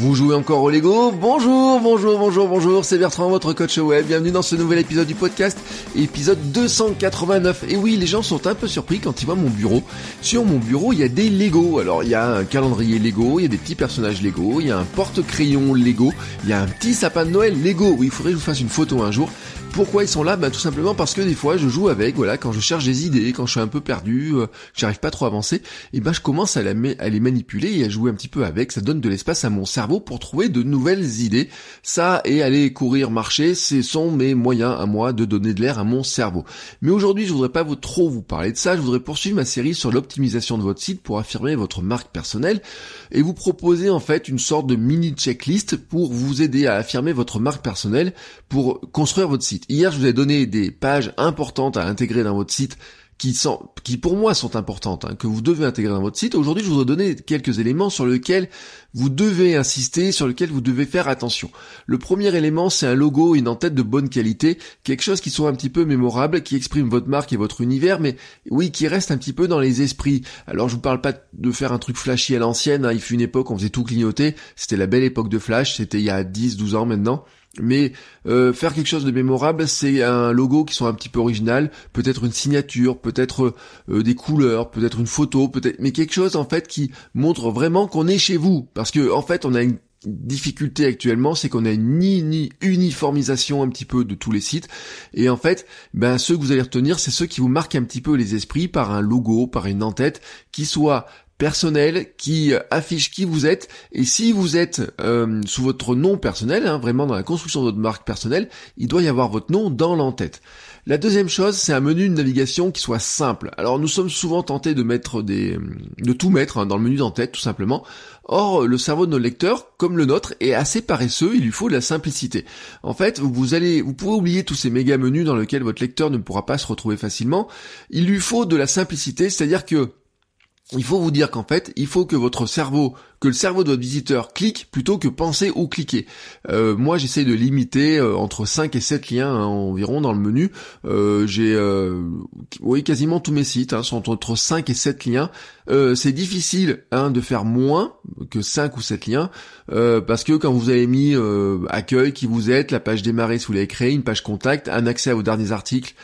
Vous jouez encore au Lego Bonjour, bonjour, bonjour, bonjour, c'est Bertrand, votre coach web. Bienvenue dans ce nouvel épisode du podcast, épisode 289. Et oui, les gens sont un peu surpris quand ils voient mon bureau. Sur mon bureau, il y a des Lego. Alors, il y a un calendrier Lego, il y a des petits personnages Lego, il y a un porte-crayon Lego, il y a un petit sapin de Noël Lego. Oui, il faudrait que je vous fasse une photo un jour. Pourquoi ils sont là Bah tout simplement parce que des fois je joue avec, voilà, quand je cherche des idées, quand je suis un peu perdu, euh, j'arrive pas trop à avancer, et ben je commence à, les manipuler et à jouer un petit peu avec, ça donne de l'espace à mon cerveau pour trouver de nouvelles idées. Ça et aller courir, marcher, ce sont mes moyens à moi de donner de l'air à mon cerveau. Mais aujourd'hui je voudrais pas trop vous parler de ça, je voudrais poursuivre ma série sur l'optimisation de votre site pour affirmer votre marque personnelle et vous proposer en fait une sorte de mini checklist pour vous aider à affirmer votre marque personnelle pour construire votre site. Hier, je vous ai donné des pages importantes à intégrer dans votre site qui sont, qui pour moi sont importantes, hein, que vous devez intégrer dans votre site. Aujourd'hui, je vous ai donné quelques éléments sur lesquels vous devez insister, sur lesquels vous devez faire attention. Le premier élément, c'est un logo, une en-tête de bonne qualité, quelque chose qui soit un petit peu mémorable, qui exprime votre marque et votre univers, mais oui, qui reste un petit peu dans les esprits. Alors, je vous parle pas de faire un truc flashy à l'ancienne, hein. il fut une époque, on faisait tout clignoter, c'était la belle époque de Flash, c'était il y a 10, 12 ans maintenant. Mais euh, faire quelque chose de mémorable, c'est un logo qui soit un petit peu original, peut-être une signature, peut-être euh, des couleurs, peut-être une photo, peut-être, mais quelque chose en fait qui montre vraiment qu'on est chez vous, parce que en fait on a une difficulté actuellement, c'est qu'on a une ni, uniformisation un petit peu de tous les sites. Et en fait, ben ceux que vous allez retenir, c'est ceux qui vous marquent un petit peu les esprits par un logo, par une en-tête, qui soit personnel qui affiche qui vous êtes et si vous êtes euh, sous votre nom personnel, hein, vraiment dans la construction de votre marque personnelle, il doit y avoir votre nom dans l'entête. La deuxième chose, c'est un menu de navigation qui soit simple. Alors nous sommes souvent tentés de mettre des, de tout mettre hein, dans le menu d'entête tout simplement. Or, le cerveau de nos lecteurs, comme le nôtre, est assez paresseux, il lui faut de la simplicité. En fait, vous allez, vous pouvez oublier tous ces méga menus dans lesquels votre lecteur ne pourra pas se retrouver facilement. Il lui faut de la simplicité, c'est-à-dire que il faut vous dire qu'en fait, il faut que votre cerveau, que le cerveau de votre visiteur clique plutôt que penser ou cliquer. Euh, moi, j'essaie de limiter euh, entre 5 et 7 liens hein, environ dans le menu. Euh, j'ai, oui, quasiment tous mes sites hein, sont entre 5 et 7 liens. c'est difficile hein, de faire moins que 5 ou 7 liens parce que quand vous avez mis accueil, qui vous êtes, la page démarrer si vous l'avez une page contact, un accès vos derniers articles,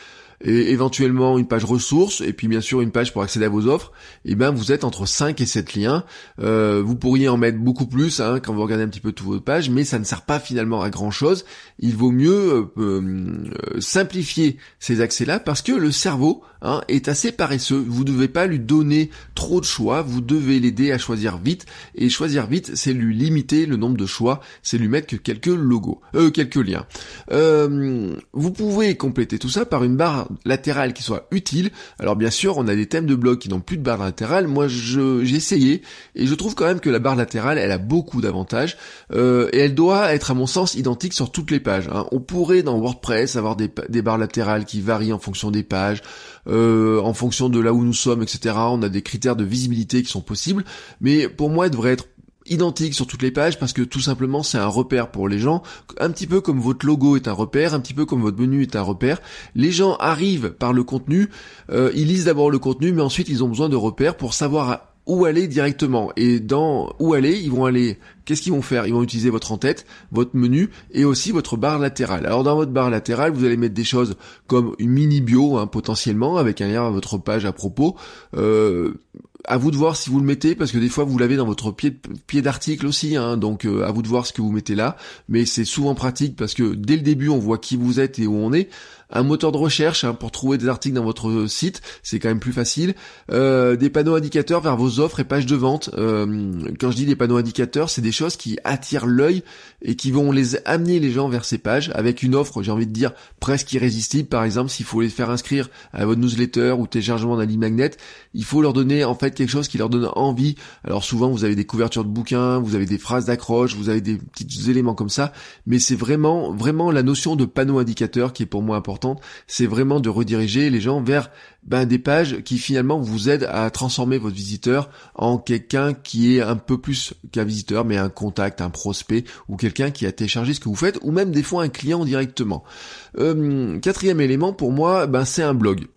et éventuellement une page ressources et puis bien sûr une page pour accéder à vos offres, et eh ben vous êtes entre 5 et 7 liens. Euh, vous pourriez en mettre beaucoup plus hein, quand vous regardez un petit peu toutes vos pages, mais ça ne sert pas finalement à grand chose. Il vaut mieux euh, euh, simplifier ces accès-là parce que le cerveau hein, est assez paresseux. Vous ne devez pas lui donner trop de choix, vous devez l'aider à choisir vite. Et choisir vite, c'est lui limiter le nombre de choix, c'est lui mettre que quelques logos, euh, quelques liens. vous pouvez compléter tout ça par une barre latérale qui soit utile. Alors bien sûr, on a des thèmes de blog qui n'ont plus de barre latérale. Moi, j'ai essayé et je trouve quand même que la barre latérale, elle a beaucoup d'avantages euh, et elle doit être à mon sens identique sur toutes les pages. Hein. On pourrait dans WordPress avoir des, barres latérales qui varient en fonction des pages, euh, en fonction de là où nous sommes, etc. On a des critères de visibilité qui sont possibles, mais pour moi, elle devrait être identique sur toutes les pages parce que tout simplement c'est un repère pour les gens, un petit peu comme votre logo est un repère, un petit peu comme votre menu est un repère. Les gens arrivent par le contenu, euh, ils lisent d'abord le contenu, mais ensuite ils ont besoin de repères pour savoir où aller directement. Et dans où aller, ils vont aller. Qu'est-ce qu'ils vont faire? Ils vont utiliser votre en-tête, votre menu et aussi votre barre latérale. Alors dans votre barre latérale, vous allez mettre des choses comme une mini bio hein, potentiellement avec un lien à votre page à propos. Euh, à vous de voir si vous le mettez parce que des fois vous l'avez dans votre pied pied d'article aussi hein, donc euh, à vous de voir ce que vous mettez là mais c'est souvent pratique parce que dès le début on voit qui vous êtes et où on est un moteur de recherche hein, pour trouver des articles dans votre site, c'est quand même plus facile. Euh, des panneaux indicateurs vers vos offres et pages de vente. Euh, quand je dis des panneaux indicateurs, c'est des choses qui attirent l'œil et qui vont les amener les gens vers ces pages avec une offre, j'ai envie de dire presque irrésistible. Par exemple, s'il faut les faire inscrire à votre newsletter ou téléchargement d'un lead magnet, il faut leur donner en fait quelque chose qui leur donne envie. Alors souvent, vous avez des couvertures de bouquins, vous avez des phrases d'accroche, vous avez des petits éléments comme ça, mais c'est vraiment vraiment la notion de panneau indicateur qui est pour moi importante. C'est vraiment de rediriger les gens vers ben, des pages qui finalement vous aident à transformer votre visiteur en quelqu'un qui est un peu plus qu'un visiteur, mais un contact, un prospect ou quelqu'un qui a téléchargé ce que vous faites, ou même des fois un client directement. Euh, quatrième élément pour moi, ben, c'est un blog.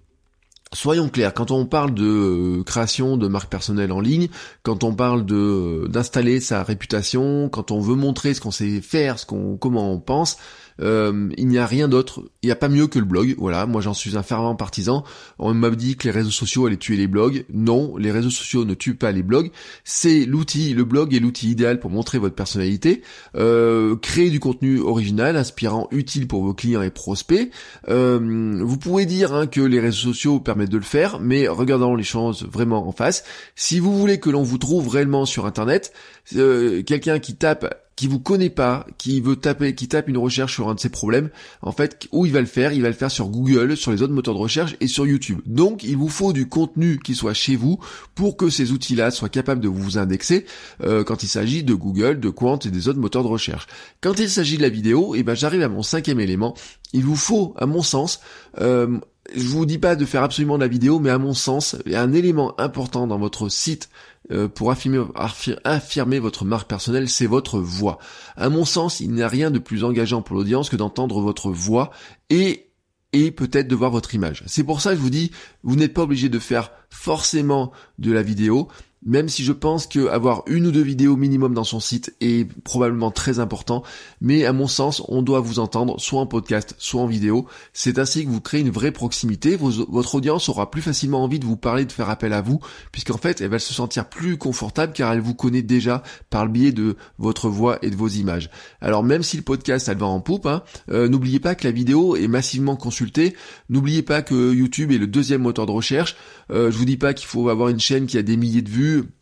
Soyons clairs, quand on parle de euh, création de marque personnelle en ligne, quand on parle de euh, d'installer sa réputation, quand on veut montrer ce qu'on sait faire, ce qu'on comment on pense, euh, il n'y a rien d'autre. Il n'y a pas mieux que le blog. Voilà, moi j'en suis un fervent partisan. On m'a dit que les réseaux sociaux allaient tuer les blogs. Non, les réseaux sociaux ne tuent pas les blogs. C'est l'outil, le blog est l'outil idéal pour montrer votre personnalité, euh, créer du contenu original, inspirant, utile pour vos clients et prospects. Euh, vous pouvez dire hein, que les réseaux sociaux permettent de le faire, mais regardons les choses vraiment en face. Si vous voulez que l'on vous trouve réellement sur Internet, quelqu'un qui tape qui vous connaît pas, qui veut taper, qui tape une recherche sur un de ses problèmes, en fait, où il va le faire? Il va le faire sur Google, sur les autres moteurs de recherche et sur YouTube. Donc, il vous faut du contenu qui soit chez vous pour que ces outils-là soient capables de vous indexer euh, quand il s'agit de Google, de Quant et des autres moteurs de recherche. Quand il s'agit de la vidéo, et eh ben j'arrive à mon cinquième élément. Il vous faut, à mon sens, euh, je vous dis pas de faire absolument de la vidéo, mais à mon sens, un élément important dans votre site euh, pour affirmer, affirmer votre marque personnelle, c'est votre voix. À mon sens, il n'y a rien de plus engageant pour l'audience que d'entendre votre voix et et peut-être de voir votre image. C'est pour ça que je vous dis, vous n'êtes pas obligé de faire forcément de la vidéo, même si je pense que avoir une ou deux vidéos minimum dans son site est probablement très important, mais à mon sens, on doit vous entendre soit en podcast, soit en vidéo. C'est ainsi que vous créez une vraie proximité. votre audience aura plus facilement envie de vous parler, de faire appel à vous, puisqu'en fait, elle va se sentir plus confortable car elle vous connaît déjà par le biais de votre voix et de vos images. Alors même si le podcast, elle va en poupe, hein, euh, n'oubliez pas que la vidéo est massivement consultée. N'oubliez pas que YouTube est le deuxième moteur de recherche. Euh, je vous dis pas qu'il faut avoir une chaîne qui a des milliers de vues et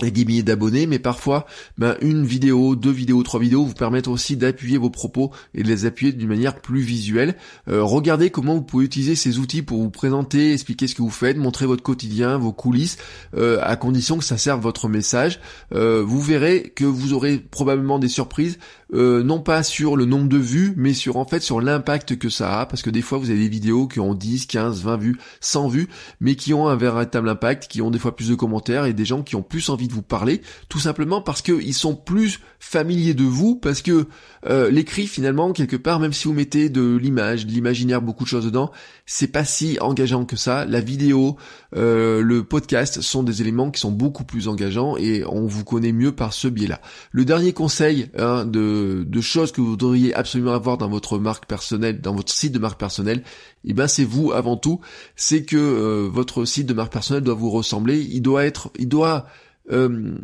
des milliers d'abonnés, mais parfois ben, une vidéo, deux vidéos, trois vidéos vous permettent aussi d'appuyer vos propos et de les appuyer d'une manière plus visuelle. Euh, regardez comment vous pouvez utiliser ces outils pour vous présenter, expliquer ce que vous faites, montrer votre quotidien, vos coulisses, euh, à condition que ça serve votre message. Euh, vous verrez que vous aurez probablement des surprises non pas sur le nombre de vues, mais sur en fait sur l'impact que ça a, parce que des fois vous avez des vidéos qui ont 10, 15, 20 vues, 100 vues, mais qui ont un véritable impact, qui ont des fois plus de commentaires et des gens qui ont plus envie vous parler, tout simplement parce qu'ils sont plus familiers de vous, parce que euh, l'écrit finalement quelque part, même si vous mettez de l'image, de l'imaginaire, beaucoup de choses dedans, c'est pas si engageant que ça. La vidéo, euh, le podcast sont des éléments qui sont beaucoup plus engageants et on vous connaît mieux par ce biais-là. Le dernier conseil hein, de de, choses que vous devriez absolument avoir dans votre marque personnelle, dans votre site de marque personnelle, et eh ben c'est vous avant tout. C'est que euh, votre site de marque personnelle doit vous ressembler. Il doit être, il doit. Euh,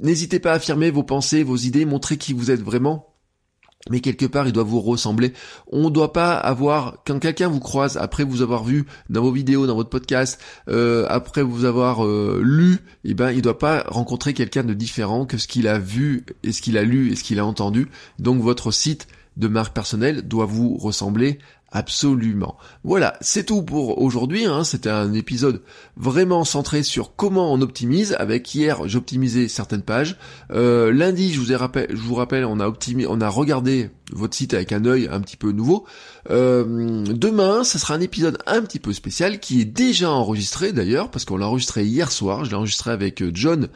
n'hésitez pas à affirmer vos pensées, vos idées, montrer qui vous êtes vraiment mais quelque part il doit vous ressembler. On ne doit pas avoir quand quelqu'un vous croise après vous avoir vu dans vos vidéos, dans votre podcast, euh, après vous avoir euh, lu, eh ben il doit pas rencontrer quelqu'un de différent que ce qu'il a vu et ce qu'il a lu et ce qu'il a entendu. Donc votre site de marque personnelle doit vous ressembler Absolument. Voilà, c'est tout pour aujourd'hui. Hein. C'était un épisode vraiment centré sur comment on optimise. Avec hier, j'optimisais certaines pages. Euh, lundi, je vous ai je vous rappelle, on a optimisé, on a regardé votre site avec un œil un petit peu nouveau. Euh, demain, ce sera un épisode un petit peu spécial qui est déjà enregistré d'ailleurs, parce qu'on l'a enregistré hier soir. Je l'ai enregistré avec euh, John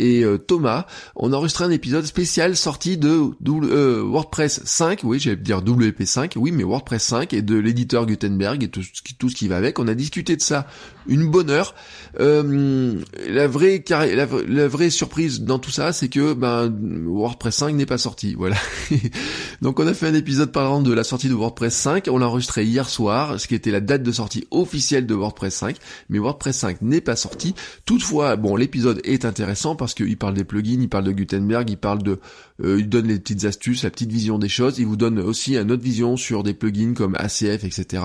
et euh, Thomas, on a enregistré un épisode spécial sorti de euh, WordPress 5, oui j'allais dire WP5, oui mais WordPress 5 et de l'éditeur Gutenberg et tout, ce qui va avec. On a discuté de ça une bonne heure. La vraie la, vraie surprise dans tout ça, c'est que ben WordPress 5 n'est pas sorti. Voilà. on a fait un épisode parlant de la sortie de WordPress 5. On l'a enregistré hier soir, ce qui était la date de sortie officielle de WordPress 5. Mais WordPress 5 n'est pas sorti. Toutefois, bon, l'épisode est intéressant parce qu'il parle des plugins, il parle de Gutenberg, il parle de, euh, il donne les petites astuces, la petite vision des choses. Il vous donne aussi une autre vision sur des plugins comme ACF, etc.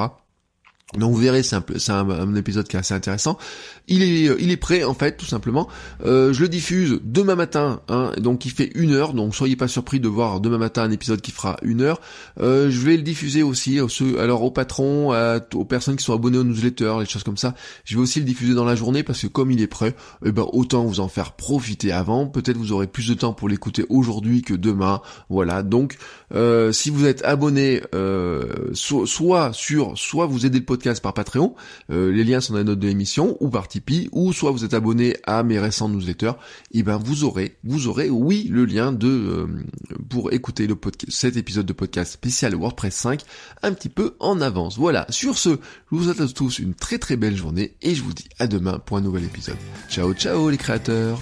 Donc vous verrez, c'est un, un, un, épisode qui est assez intéressant. Il est, euh, il est prêt en fait, tout simplement. Euh, je le diffuse demain matin, hein, donc il fait une heure. Donc soyez pas surpris de voir demain matin un épisode qui fera une heure. Euh, je vais le diffuser aussi, alors aux patrons, aux personnes qui sont abonnés aux newsletters, les choses comme ça. Je vais aussi le diffuser dans la journée parce que comme il est prêt, eh ben autant vous en faire profiter avant. Peut-être vous aurez plus de temps pour l'écouter aujourd'hui que demain. Voilà. Donc si vous êtes abonné, soit sur, soit vous aidez le podcast par Patreon, les liens sont dans la note de l'émission, ou par Tipeee, ou soit vous êtes abonné à mes récents newsletters, et ben vous aurez, vous aurez, oui, le lien de euh, pour écouter le podcast, cet épisode de podcast spécial WordPress 5 un petit peu en avance. Voilà. Sur ce, je vous souhaite à tous une très très belle journée et je vous dis à demain pour un nouvel épisode. Ciao ciao les créateurs.